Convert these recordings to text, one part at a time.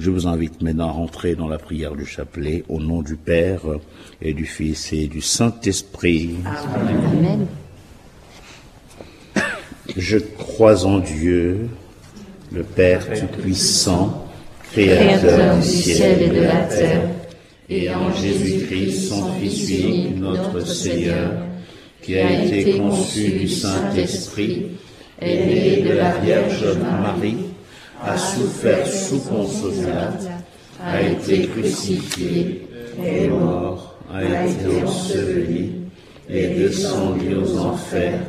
Je vous invite maintenant à rentrer dans la prière du chapelet au nom du Père et du Fils et du Saint-Esprit. Amen. Je crois en Dieu, le Père Tout-Puissant, Créateur du ciel et de la terre, et en Jésus-Christ, son Fils unique, notre Seigneur, qui a été conçu du Saint-Esprit, né de la Vierge Marie, a souffert sous Ponce a été crucifié, est mort, a été enseveli, et descendu aux enfers.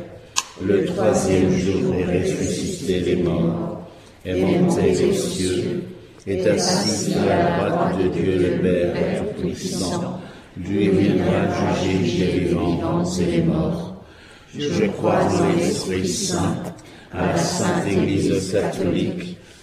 Le troisième jour est ressuscité les morts, est monté aux cieux, est assis à la droite de Dieu le Père Tout-Puissant, lui viendra juger les vivants et les morts. Je crois en l'Esprit Saint, à la Sainte Église catholique,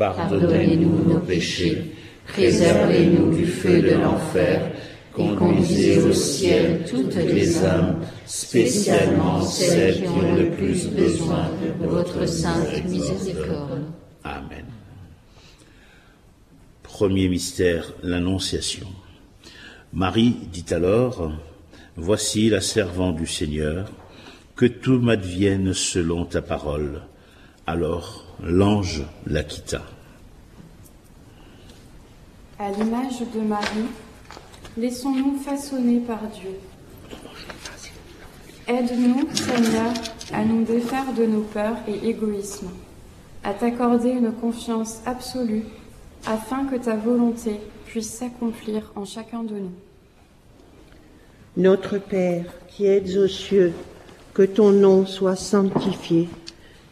Pardonnez-nous nos péchés, préservez-nous du feu de l'enfer, conduisez au ciel toutes les âmes, spécialement celles qui ont le plus besoin de votre sainte miséricorde. Amen. Premier mystère, l'Annonciation. Marie dit alors, Voici la servante du Seigneur, que tout m'advienne selon ta parole. Alors l'ange la quitta. à l'image de Marie, laissons-nous façonner par Dieu. Aide-nous, Seigneur, à nous défaire de nos peurs et égoïsmes, à t'accorder une confiance absolue, afin que ta volonté puisse s'accomplir en chacun de nous. Notre Père qui êtes aux cieux, que ton nom soit sanctifié,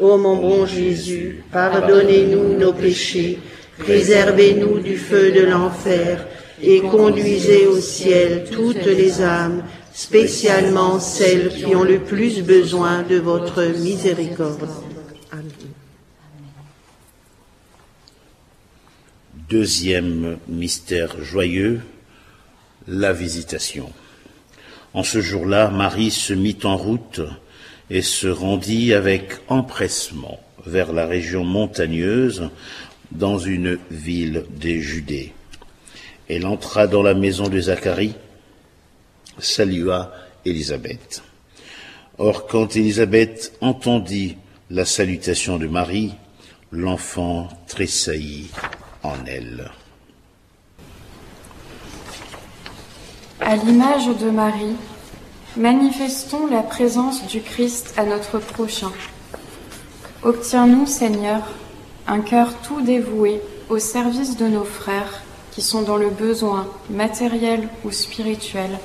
Ô mon bon Jésus, pardonnez-nous nos péchés, préservez-nous du feu de l'enfer, et conduisez au ciel toutes les âmes, spécialement celles qui ont le plus besoin de votre miséricorde. Amen. Deuxième mystère joyeux, la visitation. En ce jour-là, Marie se mit en route et se rendit avec empressement vers la région montagneuse dans une ville des Judées. Elle entra dans la maison de Zacharie, salua Élisabeth. Or, quand Élisabeth entendit la salutation de Marie, l'enfant tressaillit en elle. À l'image de Marie, manifestons la présence du Christ à notre prochain. Obtiens-nous, Seigneur, un cœur tout dévoué au service de nos frères qui sont dans le besoin matériel ou spirituel,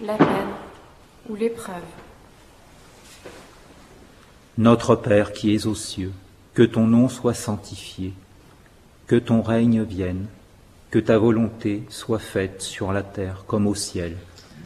la peine ou l'épreuve. Notre Père qui es aux cieux, que ton nom soit sanctifié, que ton règne vienne, que ta volonté soit faite sur la terre comme au ciel.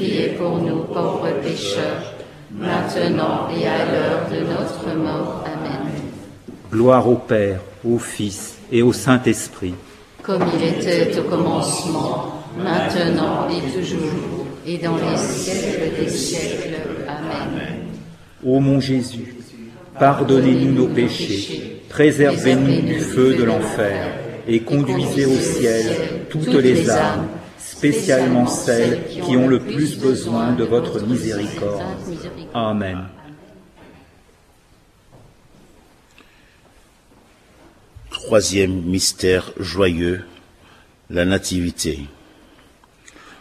priez pour nous pauvres pécheurs, maintenant et à l'heure de notre mort. Amen. Gloire au Père, au Fils et au Saint-Esprit. Comme il était au commencement, maintenant et toujours, et dans les siècles des siècles. Amen. Ô mon Jésus, pardonnez-nous nos péchés, préservez-nous du feu de l'enfer, et conduisez au ciel toutes les âmes, spécialement celles qui ont le plus besoin de votre miséricorde. Amen. Troisième mystère joyeux, la Nativité.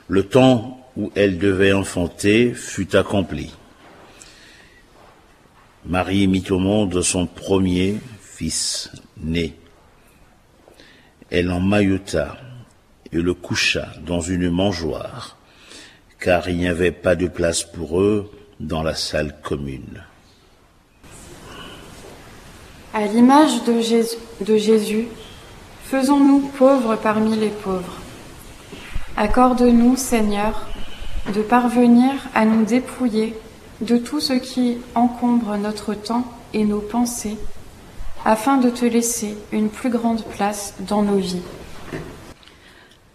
Le temps où elle devait enfanter fut accompli. Marie mit au monde son premier fils né. Elle emmaillota et le coucha dans une mangeoire, car il n'y avait pas de place pour eux dans la salle commune. À l'image de Jésus, de Jésus, faisons-nous pauvres parmi les pauvres. Accorde-nous, Seigneur, de parvenir à nous dépouiller de tout ce qui encombre notre temps et nos pensées, afin de te laisser une plus grande place dans nos vies.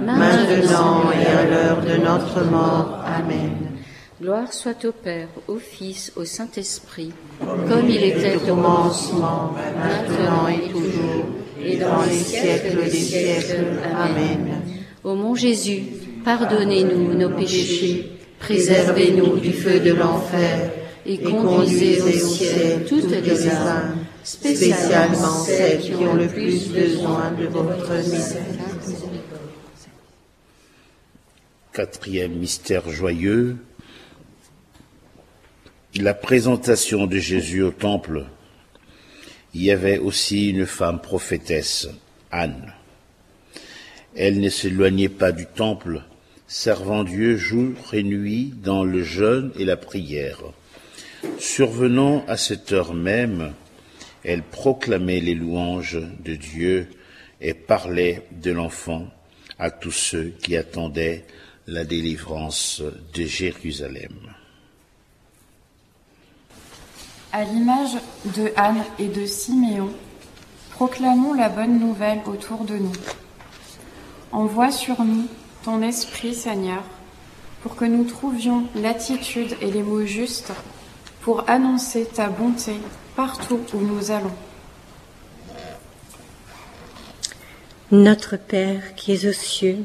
maintenant et à l'heure de notre mort. Amen. Gloire soit au Père, au Fils, au Saint-Esprit, comme il était au commencement, maintenant et toujours, et dans les siècles des siècles. Amen. Ô mon Jésus, pardonnez-nous nos péchés, préservez-nous du feu de l'enfer, et conduisez au ciel toutes les âmes, spécialement celles qui ont le plus besoin de votre miséricorde. Quatrième mystère joyeux, la présentation de Jésus au temple. Il y avait aussi une femme prophétesse, Anne. Elle ne s'éloignait pas du temple, servant Dieu jour et nuit dans le jeûne et la prière. Survenant à cette heure même, elle proclamait les louanges de Dieu et parlait de l'enfant à tous ceux qui attendaient la délivrance de Jérusalem. À l'image de Anne et de Siméon, proclamons la bonne nouvelle autour de nous. Envoie sur nous ton esprit, Seigneur, pour que nous trouvions l'attitude et les mots justes pour annoncer ta bonté partout où nous allons. Notre Père qui es aux cieux,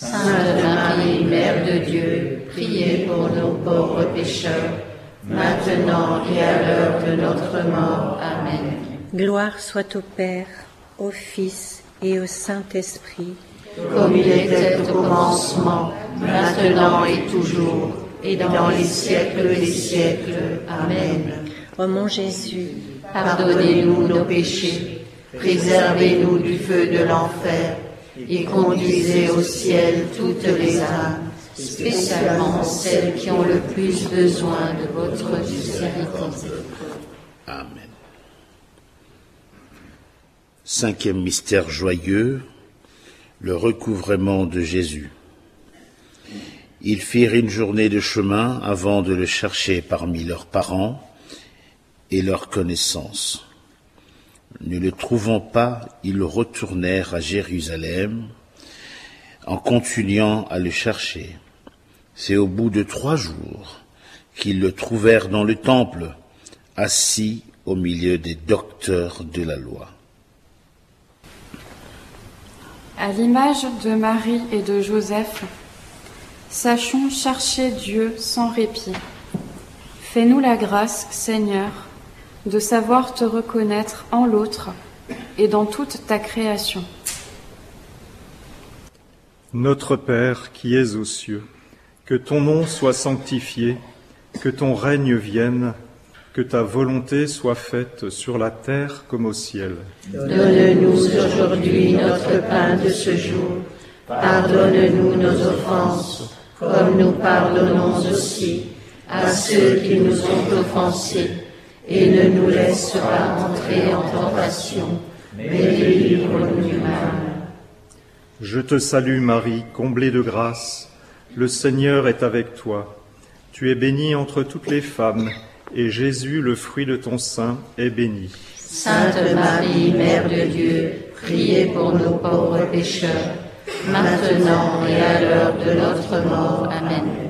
Sainte Marie, Mère de Dieu, priez pour nous pauvres pécheurs, maintenant et à l'heure de notre mort. Amen. Gloire soit au Père, au Fils et au Saint-Esprit, comme il était au commencement, maintenant et toujours, et dans les siècles des siècles. Amen. Ô mon Jésus, Pardonnez-nous nos péchés, préservez-nous du feu de l'enfer, et conduisez au ciel toutes les âmes, spécialement celles qui ont le plus besoin de votre miséricorde. Amen. Cinquième mystère joyeux, le recouvrement de Jésus. Ils firent une journée de chemin avant de le chercher parmi leurs parents et leurs connaissances. Ne le trouvant pas, ils retournèrent à Jérusalem en continuant à le chercher. C'est au bout de trois jours qu'ils le trouvèrent dans le temple, assis au milieu des docteurs de la loi. À l'image de Marie et de Joseph, sachons chercher Dieu sans répit. Fais-nous la grâce, Seigneur, de savoir te reconnaître en l'autre et dans toute ta création. Notre Père qui es aux cieux, que ton nom soit sanctifié, que ton règne vienne, que ta volonté soit faite sur la terre comme au ciel. Donne-nous aujourd'hui notre pain de ce jour. Pardonne-nous nos offenses, comme nous pardonnons aussi à ceux qui nous ont offensés, et ne nous laisse pas entrer en tentation, mais délivre-nous du mal. Je te salue Marie, comblée de grâce. Le Seigneur est avec toi. Tu es bénie entre toutes les femmes, et Jésus, le fruit de ton sein, est béni. Sainte Marie, Mère de Dieu, priez pour nos pauvres pécheurs, maintenant et à l'heure de notre mort. Amen.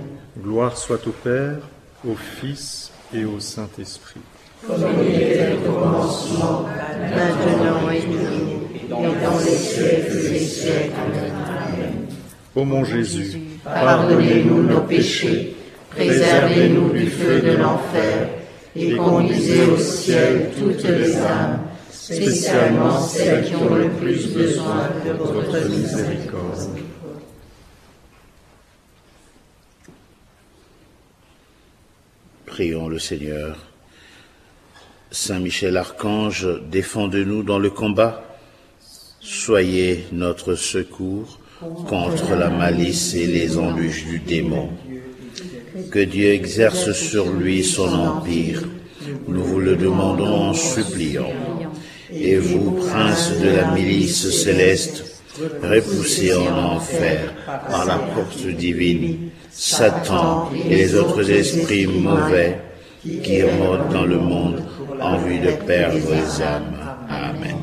Gloire soit au Père, au Fils et au Saint-Esprit. Comme il était au commencement, maintenant et toujours, et dans les siècles des siècles. Amen. Ô mon Jésus, Pardonnez-nous nos péchés, préservez-nous du feu de l'enfer, et conduisez au ciel toutes les âmes, spécialement celles qui ont le plus besoin de votre miséricorde. Prions le Seigneur. Saint Michel Archange, défendez-nous dans le combat. Soyez notre secours contre la malice et les embûches du démon. Que Dieu exerce sur lui son empire. Nous vous le demandons en suppliant. Et vous, prince de la milice céleste, repoussez en enfer par la porte divine Satan et les autres esprits mauvais qui remontent dans le monde en vue de perdre les âmes. Amen.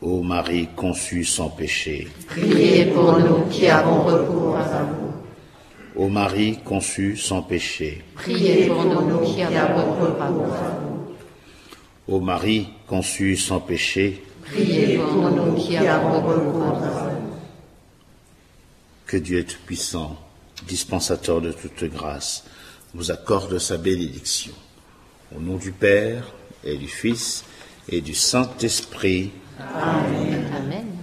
Ô Marie conçue sans péché, Priez pour nous qui avons recours à vous. Ô Marie conçue sans péché. Priez pour nous qui avons recours à vous. Ô Marie conçue sans péché. Priez pour nous qui avons recours à vous. Que Dieu Tout-Puissant, dispensateur de toute grâce, vous accorde sa bénédiction. Au nom du Père et du Fils et du Saint-Esprit. Amen.